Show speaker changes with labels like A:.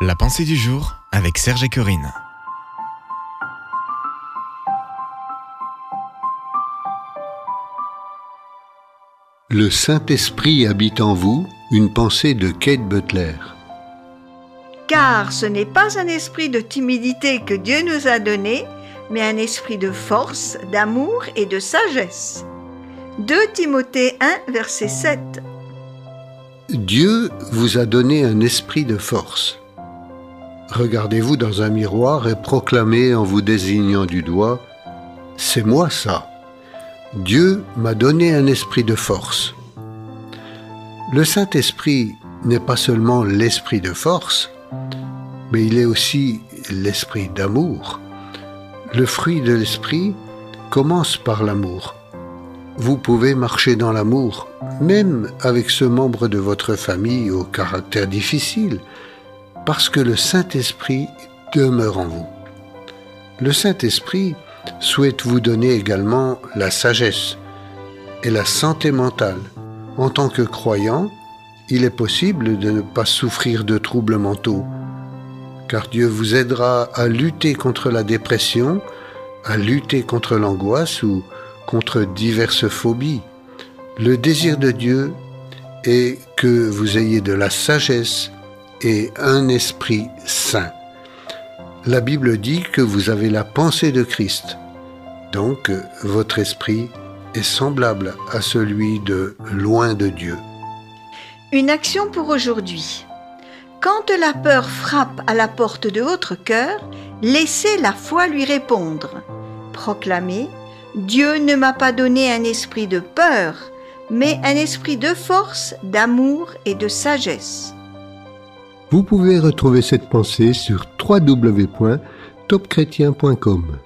A: La pensée du jour avec Serge et Corinne.
B: Le Saint-Esprit habite en vous, une pensée de Kate Butler.
C: Car ce n'est pas un esprit de timidité que Dieu nous a donné, mais un esprit de force, d'amour et de sagesse. 2 Timothée 1, verset 7.
B: Dieu vous a donné un esprit de force. Regardez-vous dans un miroir et proclamez en vous désignant du doigt, C'est moi ça. Dieu m'a donné un esprit de force. Le Saint-Esprit n'est pas seulement l'esprit de force, mais il est aussi l'esprit d'amour. Le fruit de l'esprit commence par l'amour. Vous pouvez marcher dans l'amour, même avec ce membre de votre famille au caractère difficile, parce que le Saint-Esprit demeure en vous. Le Saint-Esprit souhaite vous donner également la sagesse et la santé mentale. En tant que croyant, il est possible de ne pas souffrir de troubles mentaux, car Dieu vous aidera à lutter contre la dépression, à lutter contre l'angoisse ou contre diverses phobies. Le désir de Dieu est que vous ayez de la sagesse et un esprit saint. La Bible dit que vous avez la pensée de Christ. Donc votre esprit est semblable à celui de loin de Dieu.
C: Une action pour aujourd'hui. Quand la peur frappe à la porte de votre cœur, laissez la foi lui répondre. Proclamez Dieu ne m'a pas donné un esprit de peur, mais un esprit de force, d'amour et de sagesse.
B: Vous pouvez retrouver cette pensée sur www.topchrétien.com.